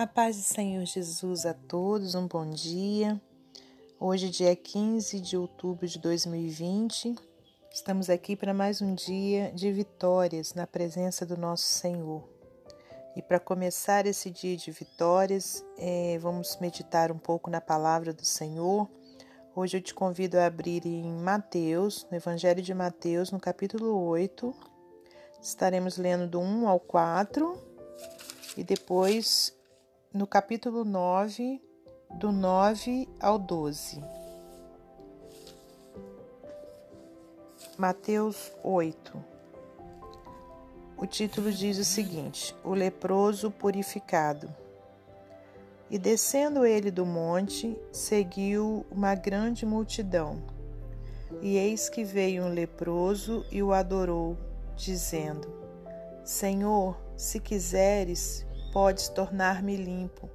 A paz do Senhor Jesus a todos, um bom dia. Hoje, dia 15 de outubro de 2020, estamos aqui para mais um dia de vitórias na presença do nosso Senhor. E para começar esse dia de vitórias, é, vamos meditar um pouco na palavra do Senhor. Hoje eu te convido a abrir em Mateus, no Evangelho de Mateus, no capítulo 8. Estaremos lendo do 1 ao 4 e depois no capítulo 9, do 9 ao 12. Mateus 8. O título diz o seguinte: O leproso purificado. E descendo ele do monte, seguiu uma grande multidão. E eis que veio um leproso e o adorou, dizendo: Senhor, se quiseres, podes tornar-me limpo.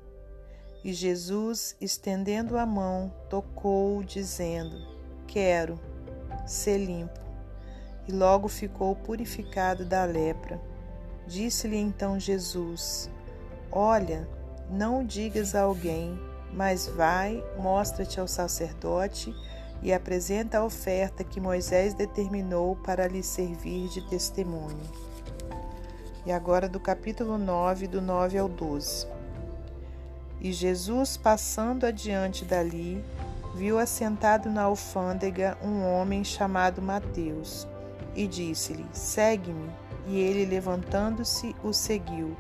E Jesus, estendendo a mão, tocou-o, dizendo: Quero ser limpo. E logo ficou purificado da lepra. Disse-lhe então Jesus: Olha, não digas a alguém, mas vai, mostra-te ao sacerdote e apresenta a oferta que Moisés determinou para lhe servir de testemunho e agora do capítulo 9, do 9 ao 12. E Jesus, passando adiante dali, viu assentado na alfândega um homem chamado Mateus, e disse-lhe: Segue-me. E ele, levantando-se, o seguiu.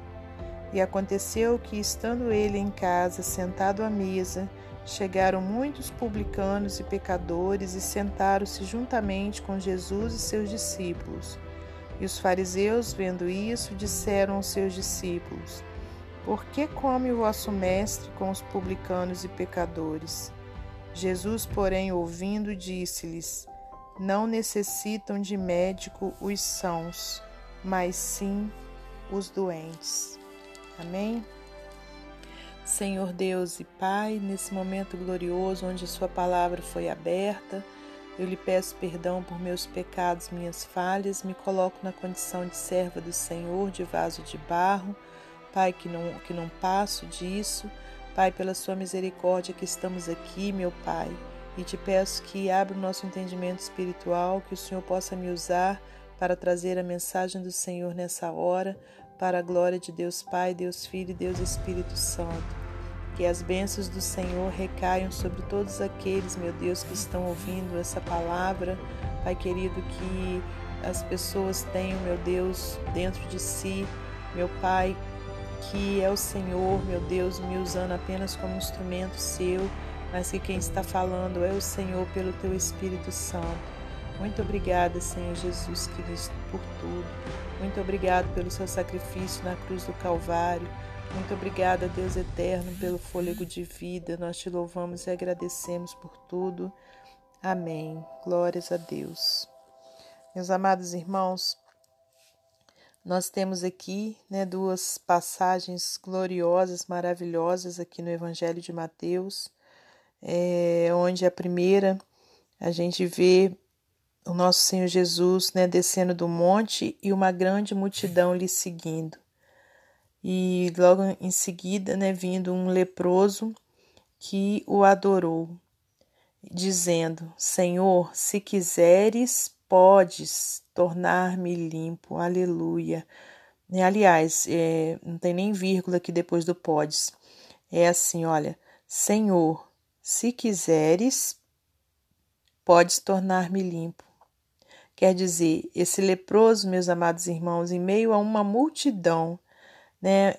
E aconteceu que, estando ele em casa, sentado à mesa, chegaram muitos publicanos e pecadores e sentaram-se juntamente com Jesus e seus discípulos. E os fariseus, vendo isso, disseram aos seus discípulos: Por que come o vosso mestre com os publicanos e pecadores? Jesus, porém, ouvindo, disse-lhes: Não necessitam de médico os sãos, mas sim os doentes. Amém? Senhor Deus e Pai, nesse momento glorioso onde Sua palavra foi aberta, eu lhe peço perdão por meus pecados, minhas falhas, me coloco na condição de serva do Senhor, de vaso de barro. Pai, que não, que não passo disso. Pai, pela sua misericórdia que estamos aqui, meu Pai. E te peço que abra o nosso entendimento espiritual, que o Senhor possa me usar para trazer a mensagem do Senhor nessa hora, para a glória de Deus Pai, Deus Filho e Deus Espírito Santo. Que as bênçãos do Senhor recaiam sobre todos aqueles, meu Deus, que estão ouvindo essa palavra. Pai querido, que as pessoas tenham, meu Deus, dentro de si, meu Pai, que é o Senhor, meu Deus, me usando apenas como instrumento seu, mas que quem está falando é o Senhor pelo teu Espírito Santo. Muito obrigada, Senhor Jesus Cristo, por tudo. Muito obrigado pelo seu sacrifício na cruz do Calvário. Muito obrigada, Deus eterno, pelo fôlego de vida. Nós te louvamos e agradecemos por tudo. Amém. Glórias a Deus. Meus amados irmãos, nós temos aqui né, duas passagens gloriosas, maravilhosas aqui no Evangelho de Mateus, é, onde a primeira a gente vê o nosso Senhor Jesus né, descendo do monte e uma grande multidão lhe seguindo e logo em seguida, né, vindo um leproso que o adorou, dizendo: Senhor, se quiseres, podes tornar-me limpo. Aleluia. Aliás, é, não tem nem vírgula aqui depois do podes. É assim, olha, Senhor, se quiseres, podes tornar-me limpo. Quer dizer, esse leproso, meus amados irmãos, em meio a uma multidão, né?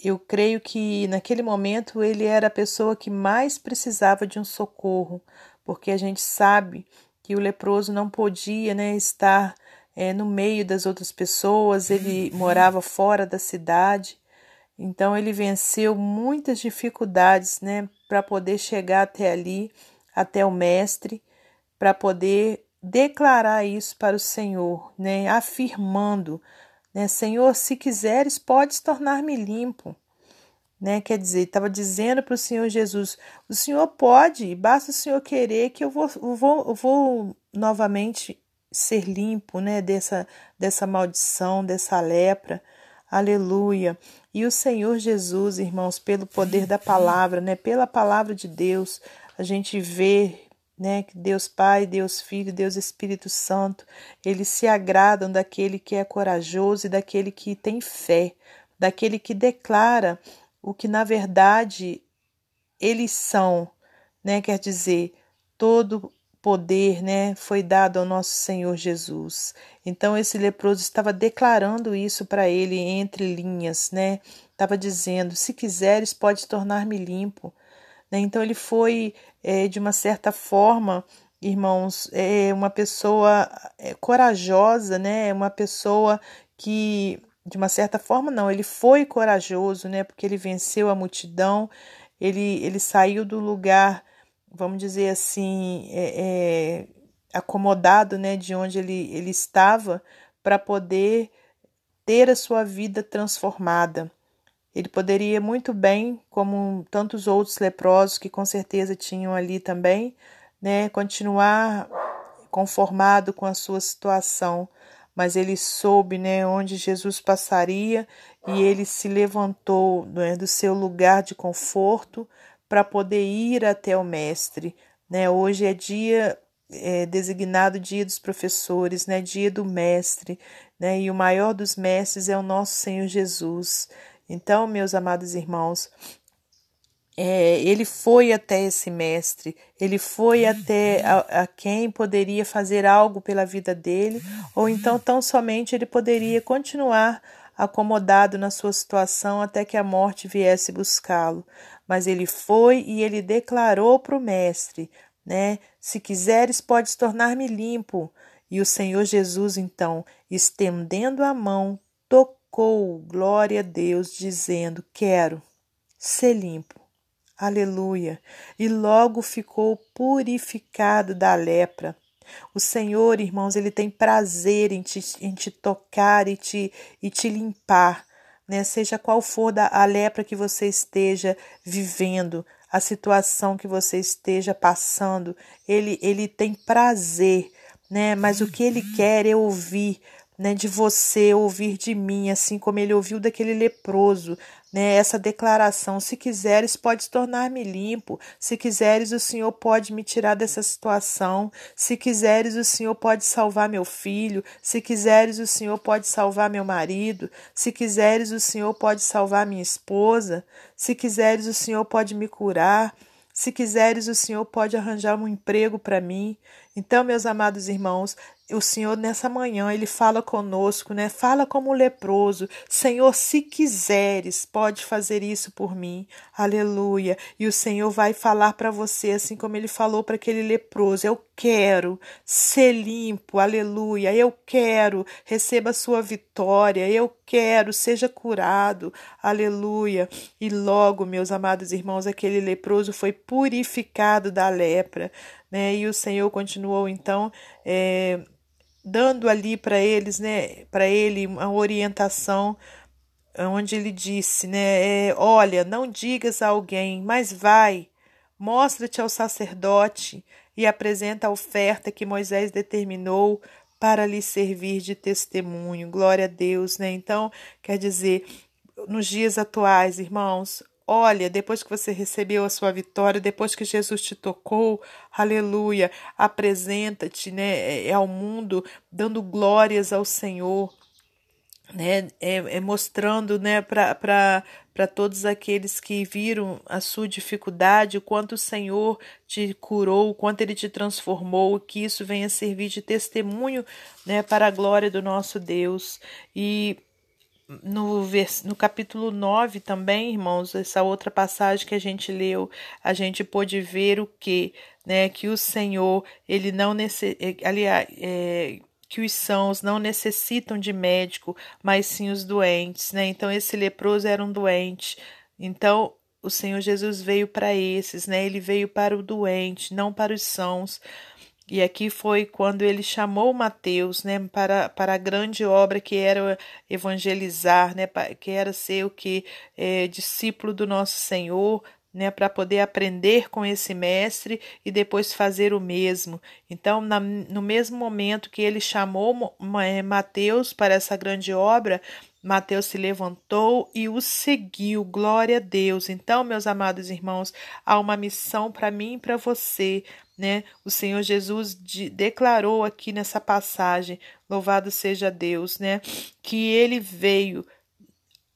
Eu creio que naquele momento ele era a pessoa que mais precisava de um socorro, porque a gente sabe que o leproso não podia né, estar é, no meio das outras pessoas, ele morava fora da cidade, então ele venceu muitas dificuldades né, para poder chegar até ali, até o Mestre, para poder declarar isso para o Senhor, né, afirmando né? Senhor, se quiseres, podes tornar-me limpo. Né? Quer dizer, estava dizendo para o Senhor Jesus: o Senhor pode, basta o Senhor querer que eu vou, vou, vou novamente ser limpo né? dessa, dessa maldição, dessa lepra. Aleluia. E o Senhor Jesus, irmãos, pelo poder da palavra, né, pela palavra de Deus, a gente vê né, que Deus Pai, Deus Filho, Deus Espírito Santo, eles se agradam daquele que é corajoso e daquele que tem fé, daquele que declara o que na verdade eles são, né? Quer dizer, todo poder, né, foi dado ao nosso Senhor Jesus. Então esse leproso estava declarando isso para ele entre linhas, né? Estava dizendo: se quiseres, pode tornar-me limpo. Né? Então ele foi é, de uma certa forma, irmãos, é uma pessoa é, corajosa, né? Uma pessoa que de uma certa forma não, ele foi corajoso, né? Porque ele venceu a multidão, ele ele saiu do lugar vamos dizer assim, é, é, acomodado né, de onde ele, ele estava para poder ter a sua vida transformada. Ele poderia muito bem, como tantos outros leprosos que com certeza tinham ali também, né, continuar conformado com a sua situação, mas ele soube né, onde Jesus passaria e ele se levantou né, do seu lugar de conforto para poder ir até o mestre. Né? Hoje é dia é, designado dia dos professores, né? dia do mestre, né? e o maior dos mestres é o nosso Senhor Jesus. Então, meus amados irmãos, é, ele foi até esse mestre, ele foi até a, a, quem poderia fazer algo pela vida dele, ou então tão somente ele poderia continuar acomodado na sua situação até que a morte viesse buscá-lo. Mas ele foi e ele declarou para o mestre, né? Se quiseres, podes tornar-me limpo. E o Senhor Jesus, então, estendendo a mão, tocou, glória a Deus, dizendo: Quero ser limpo. Aleluia! E logo ficou purificado da lepra. O Senhor, irmãos, ele tem prazer em te, em te tocar e te, e te limpar, né? Seja qual for da, a lepra que você esteja vivendo, a situação que você esteja passando, ele, ele tem prazer, né? Mas o que ele quer é ouvir né, de você, ouvir de mim, assim como ele ouviu daquele leproso, né, essa declaração: se quiseres, pode tornar-me limpo, se quiseres, o Senhor pode me tirar dessa situação, se quiseres, o Senhor pode salvar meu filho, se quiseres, o Senhor pode salvar meu marido, se quiseres, o Senhor pode salvar minha esposa, se quiseres, o Senhor pode me curar. Se quiseres, o Senhor pode arranjar um emprego para mim. Então, meus amados irmãos, o Senhor nessa manhã ele fala conosco, né? Fala como leproso. Senhor, se quiseres, pode fazer isso por mim. Aleluia. E o Senhor vai falar para você assim como ele falou para aquele leproso. Eu quero ser limpo. Aleluia. Eu quero receba a sua vitória. Eu quero seja curado. Aleluia. E logo, meus amados irmãos, aquele leproso foi purificado da lepra, né? E o Senhor continuou então é, dando ali para eles, né, para ele uma orientação onde ele disse, né, é, olha, não digas a alguém, mas vai, mostra-te ao sacerdote e apresenta a oferta que Moisés determinou para lhe servir de testemunho. Glória a Deus, né? Então, quer dizer, nos dias atuais, irmãos, Olha, depois que você recebeu a sua vitória, depois que Jesus te tocou, aleluia, apresenta-te né, é, ao mundo, dando glórias ao Senhor, né, é, é mostrando né, para todos aqueles que viram a sua dificuldade, o quanto o Senhor te curou, o quanto Ele te transformou, que isso venha servir de testemunho né, para a glória do nosso Deus. E no, vers, no capítulo 9 também, irmãos, essa outra passagem que a gente leu, a gente pôde ver o que, né, que o Senhor, ele não aliás, é, que os sãos não necessitam de médico, mas sim os doentes, né? Então esse leproso era um doente. Então o Senhor Jesus veio para esses, né? Ele veio para o doente, não para os sãos. E aqui foi quando ele chamou Mateus, né, para, para a grande obra que era evangelizar, né, que era ser o que é, discípulo do nosso Senhor, né, para poder aprender com esse mestre e depois fazer o mesmo. Então, na, no mesmo momento que ele chamou é, Mateus para essa grande obra, Mateus se levantou e o seguiu. Glória a Deus. Então, meus amados irmãos, há uma missão para mim e para você. Né? O Senhor Jesus de, declarou aqui nessa passagem, louvado seja Deus, né? Que ele veio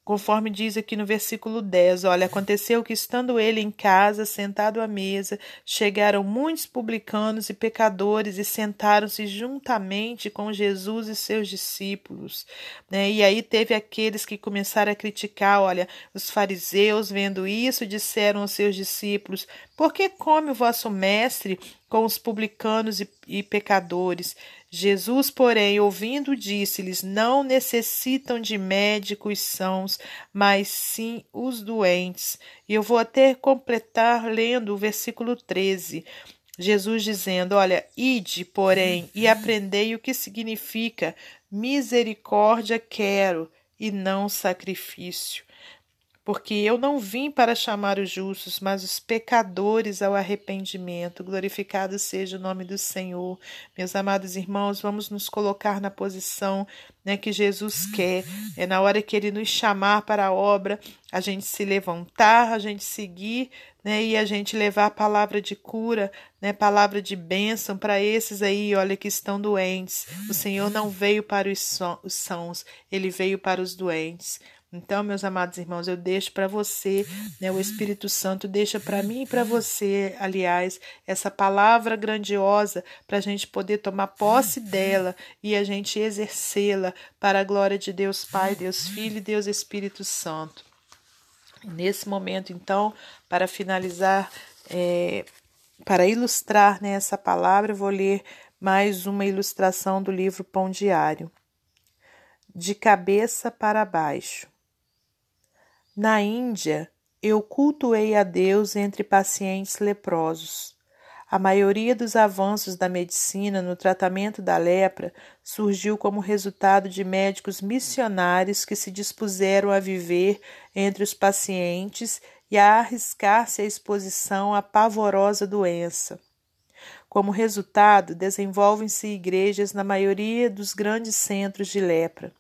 Conforme diz aqui no versículo 10, olha, aconteceu que estando ele em casa, sentado à mesa, chegaram muitos publicanos e pecadores e sentaram-se juntamente com Jesus e seus discípulos. Né? E aí teve aqueles que começaram a criticar, olha, os fariseus, vendo isso, disseram aos seus discípulos: Por que come o vosso mestre com os publicanos e, e pecadores? Jesus, porém, ouvindo, disse-lhes: Não necessitam de médicos sãos, mas sim os doentes. E eu vou até completar lendo o versículo 13. Jesus dizendo: Olha, ide, porém, e aprendei o que significa misericórdia quero e não sacrifício porque eu não vim para chamar os justos, mas os pecadores ao arrependimento. Glorificado seja o nome do Senhor. Meus amados irmãos, vamos nos colocar na posição né, que Jesus quer. É na hora que Ele nos chamar para a obra, a gente se levantar, a gente seguir né, e a gente levar a palavra de cura, né, palavra de bênção para esses aí, olha, que estão doentes. O Senhor não veio para os sãos, Ele veio para os doentes. Então, meus amados irmãos, eu deixo para você, né, o Espírito Santo deixa para mim e para você, aliás, essa palavra grandiosa para a gente poder tomar posse dela e a gente exercê-la para a glória de Deus Pai, Deus Filho e Deus Espírito Santo. Nesse momento, então, para finalizar, é, para ilustrar né, essa palavra, eu vou ler mais uma ilustração do livro Pão Diário. De cabeça para baixo. Na Índia, eu cultuei a Deus entre pacientes leprosos. A maioria dos avanços da medicina no tratamento da lepra surgiu como resultado de médicos missionários que se dispuseram a viver entre os pacientes e a arriscar-se à exposição à pavorosa doença. Como resultado, desenvolvem-se igrejas na maioria dos grandes centros de lepra.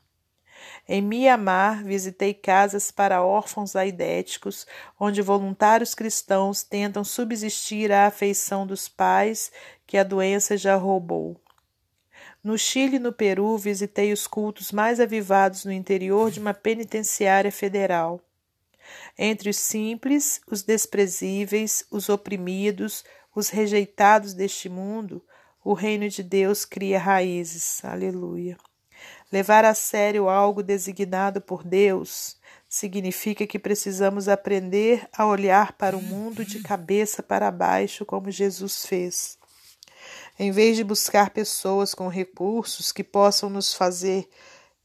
Em Mianmar, visitei casas para órfãos aidéticos, onde voluntários cristãos tentam subsistir à afeição dos pais que a doença já roubou. No Chile e no Peru, visitei os cultos mais avivados no interior de uma penitenciária federal. Entre os simples, os desprezíveis, os oprimidos, os rejeitados deste mundo, o reino de Deus cria raízes. Aleluia. Levar a sério algo designado por Deus significa que precisamos aprender a olhar para o mundo de cabeça para baixo, como Jesus fez. Em vez de buscar pessoas com recursos que possam nos fazer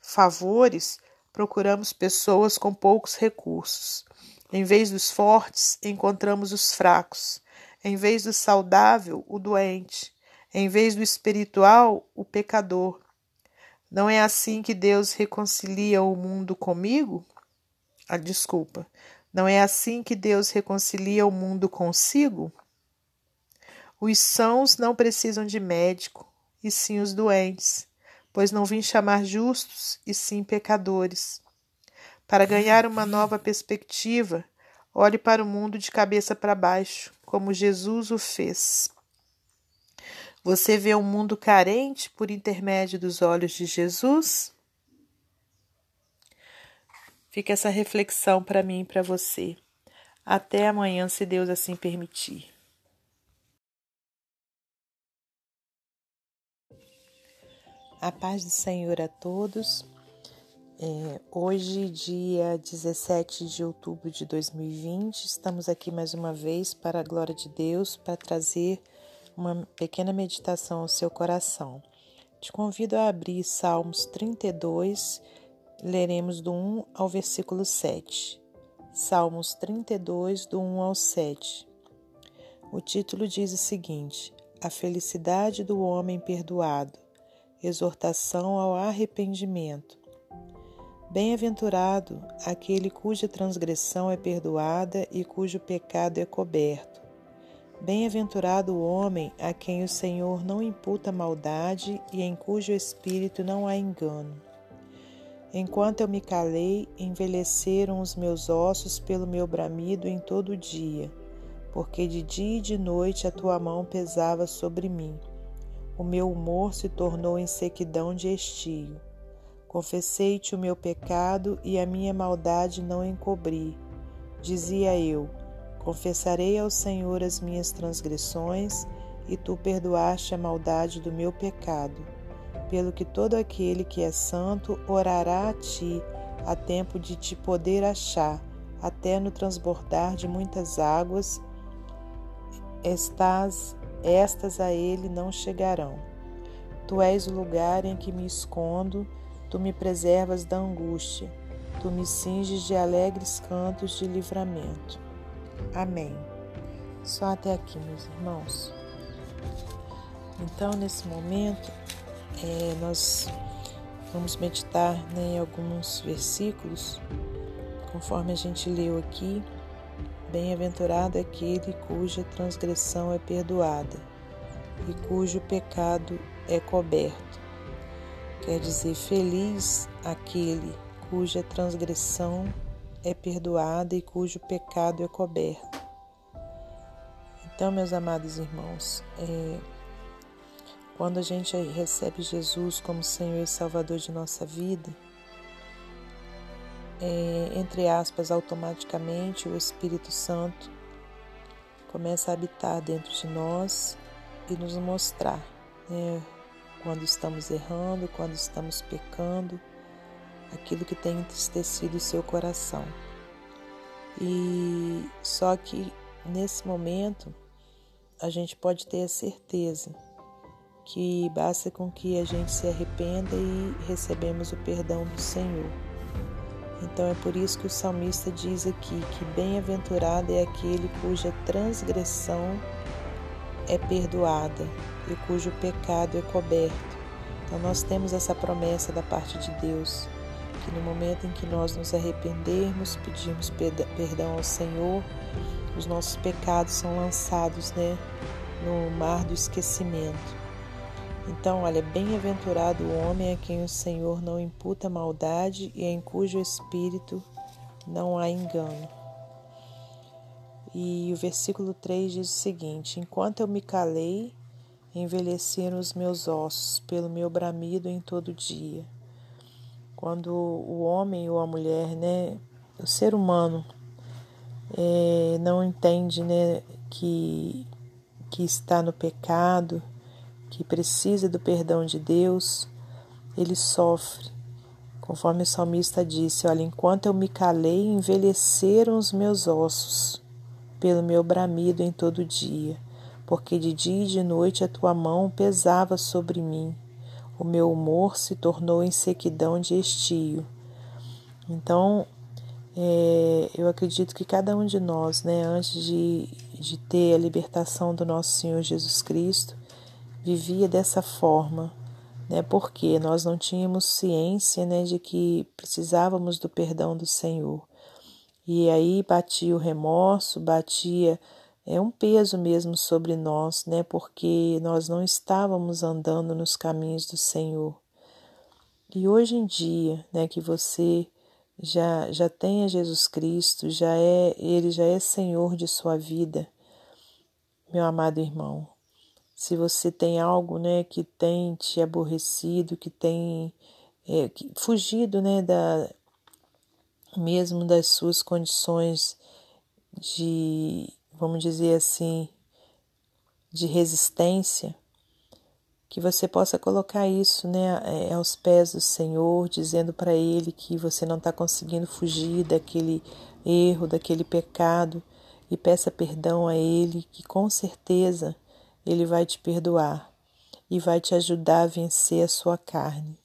favores, procuramos pessoas com poucos recursos. Em vez dos fortes, encontramos os fracos. Em vez do saudável, o doente. Em vez do espiritual, o pecador. Não é assim que Deus reconcilia o mundo comigo? Ah, desculpa. Não é assim que Deus reconcilia o mundo consigo? Os sãos não precisam de médico, e sim os doentes, pois não vim chamar justos, e sim pecadores. Para ganhar uma nova perspectiva, olhe para o mundo de cabeça para baixo, como Jesus o fez. Você vê um mundo carente por intermédio dos olhos de Jesus? Fica essa reflexão para mim e para você. Até amanhã, se Deus assim permitir. A paz do Senhor a todos. É, hoje, dia 17 de outubro de 2020, estamos aqui mais uma vez para a glória de Deus, para trazer uma pequena meditação ao seu coração. Te convido a abrir Salmos 32, leremos do 1 ao versículo 7. Salmos 32, do 1 ao 7. O título diz o seguinte: A felicidade do homem perdoado, exortação ao arrependimento. Bem-aventurado aquele cuja transgressão é perdoada e cujo pecado é coberto. Bem-aventurado o homem a quem o Senhor não imputa maldade e em cujo espírito não há engano. Enquanto eu me calei, envelheceram os meus ossos pelo meu bramido em todo o dia, porque de dia e de noite a tua mão pesava sobre mim. O meu humor se tornou em sequidão de estio. Confessei-te o meu pecado e a minha maldade não encobri. Dizia eu: Confessarei ao Senhor as minhas transgressões, e tu perdoaste a maldade do meu pecado pelo que todo aquele que é santo orará a ti, a tempo de te poder achar, até no transbordar de muitas águas, estas, estas a ele não chegarão. Tu és o lugar em que me escondo, tu me preservas da angústia, tu me cinges de alegres cantos de livramento. Amém. Só até aqui, meus irmãos. Então, nesse momento, é, nós vamos meditar né, em alguns versículos, conforme a gente leu aqui. Bem-aventurado aquele cuja transgressão é perdoada e cujo pecado é coberto. Quer dizer, feliz aquele cuja transgressão é perdoada e cujo pecado é coberto. Então, meus amados irmãos, é, quando a gente recebe Jesus como Senhor e Salvador de nossa vida, é, entre aspas, automaticamente o Espírito Santo começa a habitar dentro de nós e nos mostrar né, quando estamos errando, quando estamos pecando, aquilo que tem entristecido o seu coração. E só que nesse momento a gente pode ter a certeza que basta com que a gente se arrependa e recebemos o perdão do Senhor. Então é por isso que o salmista diz aqui que bem-aventurado é aquele cuja transgressão é perdoada e cujo pecado é coberto. Então nós temos essa promessa da parte de Deus, que no momento em que nós nos arrependermos, pedirmos perdão ao Senhor, os nossos pecados são lançados né, no mar do esquecimento. Então, olha, bem-aventurado o homem a quem o Senhor não imputa maldade e em cujo espírito não há engano. E o versículo 3 diz o seguinte: Enquanto eu me calei, envelheceram os meus ossos pelo meu bramido em todo dia. Quando o homem ou a mulher, né, o ser humano, é, não entende né, que, que está no pecado, que precisa do perdão de Deus, ele sofre. Conforme o salmista disse: Olha, enquanto eu me calei, envelheceram os meus ossos, pelo meu bramido em todo dia, porque de dia e de noite a tua mão pesava sobre mim. O meu humor se tornou em sequidão de estio. Então, é, eu acredito que cada um de nós, né, antes de, de ter a libertação do nosso Senhor Jesus Cristo, vivia dessa forma, né? Porque nós não tínhamos ciência, né, de que precisávamos do perdão do Senhor. E aí batia o remorso, batia é um peso mesmo sobre nós, né? Porque nós não estávamos andando nos caminhos do Senhor. E hoje em dia, né, que você já já tenha Jesus Cristo, já é ele já é Senhor de sua vida. Meu amado irmão, se você tem algo né, que tem te aborrecido, que tem é, que, fugido né, da, mesmo das suas condições de, vamos dizer assim, de resistência, que você possa colocar isso né, é, aos pés do Senhor, dizendo para Ele que você não está conseguindo fugir daquele erro, daquele pecado, e peça perdão a Ele, que com certeza ele vai te perdoar e vai te ajudar a vencer a sua carne.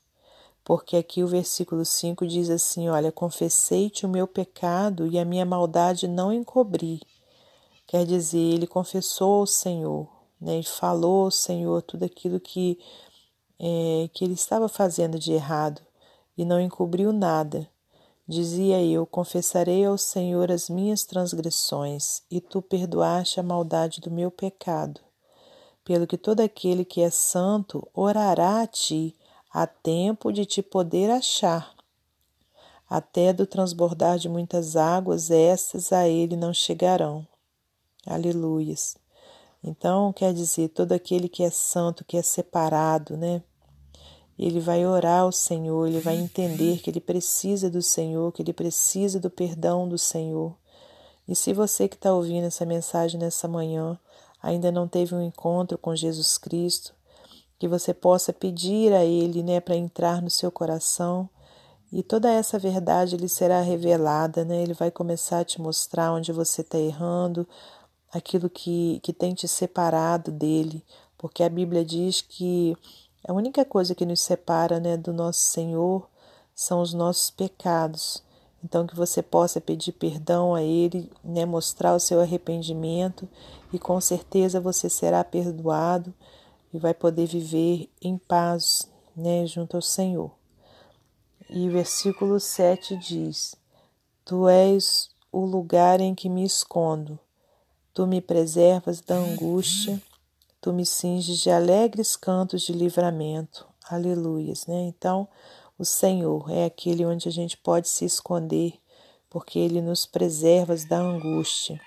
Porque aqui o versículo 5 diz assim: Olha, confessei-te o meu pecado e a minha maldade não encobri. Quer dizer, ele confessou ao Senhor, né? ele falou ao Senhor tudo aquilo que, é, que ele estava fazendo de errado e não encobriu nada. Dizia eu: Confessarei ao Senhor as minhas transgressões, e tu perdoaste a maldade do meu pecado pelo que todo aquele que é santo orará a ti, a tempo de te poder achar, até do transbordar de muitas águas, essas a ele não chegarão. Aleluias. Então, quer dizer, todo aquele que é santo, que é separado, né? Ele vai orar ao Senhor, ele vai entender que ele precisa do Senhor, que ele precisa do perdão do Senhor. E se você que está ouvindo essa mensagem nessa manhã ainda não teve um encontro com Jesus Cristo, que você possa pedir a Ele, né, para entrar no seu coração e toda essa verdade lhe será revelada, né? Ele vai começar a te mostrar onde você está errando, aquilo que, que tem te separado dele, porque a Bíblia diz que a única coisa que nos separa né, do nosso Senhor são os nossos pecados. Então, que você possa pedir perdão a Ele, né, mostrar o seu arrependimento e com certeza você será perdoado e vai poder viver em paz né, junto ao Senhor. E o versículo 7 diz: Tu és o lugar em que me escondo, tu me preservas da angústia, tu me cinges de alegres cantos de livramento. Aleluias, né? Então, o Senhor é aquele onde a gente pode se esconder, porque Ele nos preserva da angústia.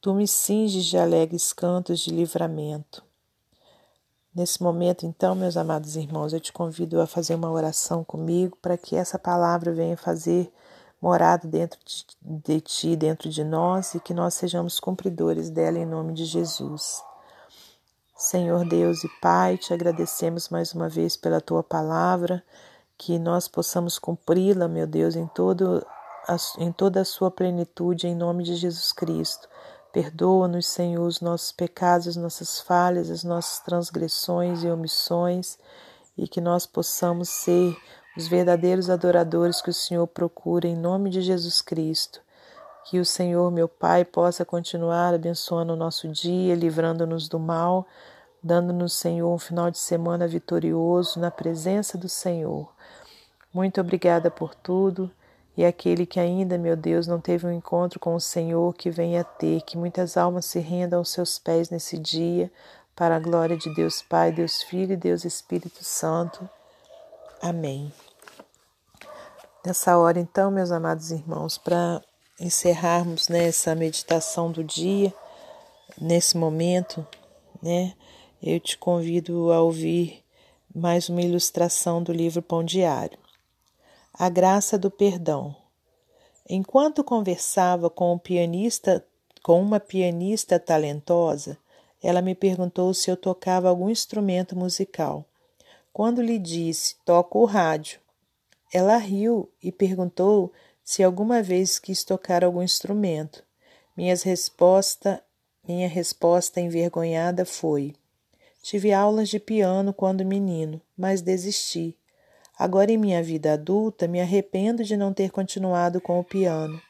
Tu me cinges de alegres cantos de livramento. Nesse momento, então, meus amados irmãos, eu te convido a fazer uma oração comigo para que essa palavra venha fazer morada dentro de, de ti, dentro de nós e que nós sejamos cumpridores dela em nome de Jesus. Senhor Deus e Pai, te agradecemos mais uma vez pela tua palavra, que nós possamos cumpri-la, meu Deus, em, todo a, em toda a sua plenitude, em nome de Jesus Cristo. Perdoa-nos, Senhor, os nossos pecados, as nossas falhas, as nossas transgressões e omissões, e que nós possamos ser os verdadeiros adoradores que o Senhor procura, em nome de Jesus Cristo. Que o Senhor, meu Pai, possa continuar abençoando o nosso dia, livrando-nos do mal, dando-nos, Senhor, um final de semana vitorioso na presença do Senhor. Muito obrigada por tudo. E aquele que ainda, meu Deus, não teve um encontro com o Senhor, que venha ter, que muitas almas se rendam aos seus pés nesse dia, para a glória de Deus Pai, Deus Filho e Deus Espírito Santo. Amém. Nessa hora, então, meus amados irmãos, para encerrarmos nessa né, meditação do dia, nesse momento, né, eu te convido a ouvir mais uma ilustração do livro Pão Diário. A graça do perdão. Enquanto conversava com pianista, com uma pianista talentosa, ela me perguntou se eu tocava algum instrumento musical. Quando lhe disse: "Toco o rádio", ela riu e perguntou se alguma vez quis tocar algum instrumento. Minha resposta, minha resposta envergonhada foi: Tive aulas de piano quando menino, mas desisti. Agora, em minha vida adulta, me arrependo de não ter continuado com o piano.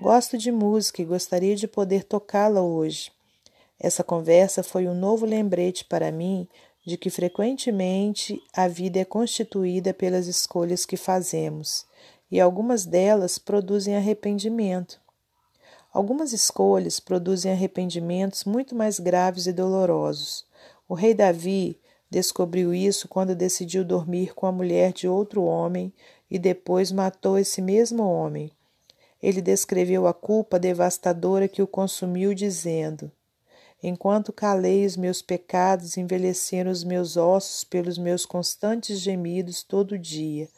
Gosto de música e gostaria de poder tocá-la hoje. Essa conversa foi um novo lembrete para mim de que frequentemente a vida é constituída pelas escolhas que fazemos e algumas delas produzem arrependimento. Algumas escolhas produzem arrependimentos muito mais graves e dolorosos. O rei Davi descobriu isso quando decidiu dormir com a mulher de outro homem e depois matou esse mesmo homem. Ele descreveu a culpa devastadora que o consumiu, dizendo: Enquanto calei os meus pecados, envelheceram os meus ossos pelos meus constantes gemidos todo dia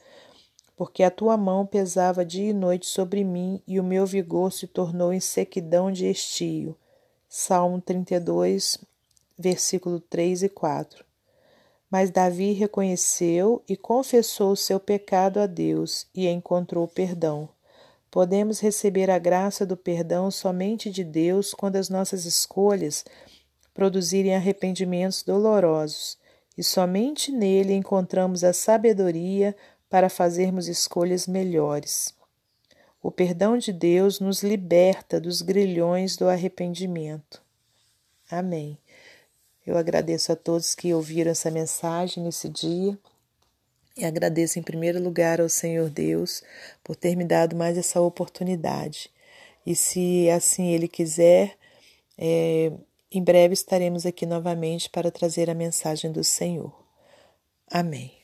porque a tua mão pesava dia e noite sobre mim e o meu vigor se tornou em sequidão de estio. Salmo 32, versículo 3 e 4. Mas Davi reconheceu e confessou o seu pecado a Deus e encontrou perdão. Podemos receber a graça do perdão somente de Deus quando as nossas escolhas produzirem arrependimentos dolorosos, e somente nele encontramos a sabedoria para fazermos escolhas melhores. O perdão de Deus nos liberta dos grilhões do arrependimento. Amém. Eu agradeço a todos que ouviram essa mensagem nesse dia e agradeço em primeiro lugar ao Senhor Deus por ter me dado mais essa oportunidade. E se assim Ele quiser, é, em breve estaremos aqui novamente para trazer a mensagem do Senhor. Amém.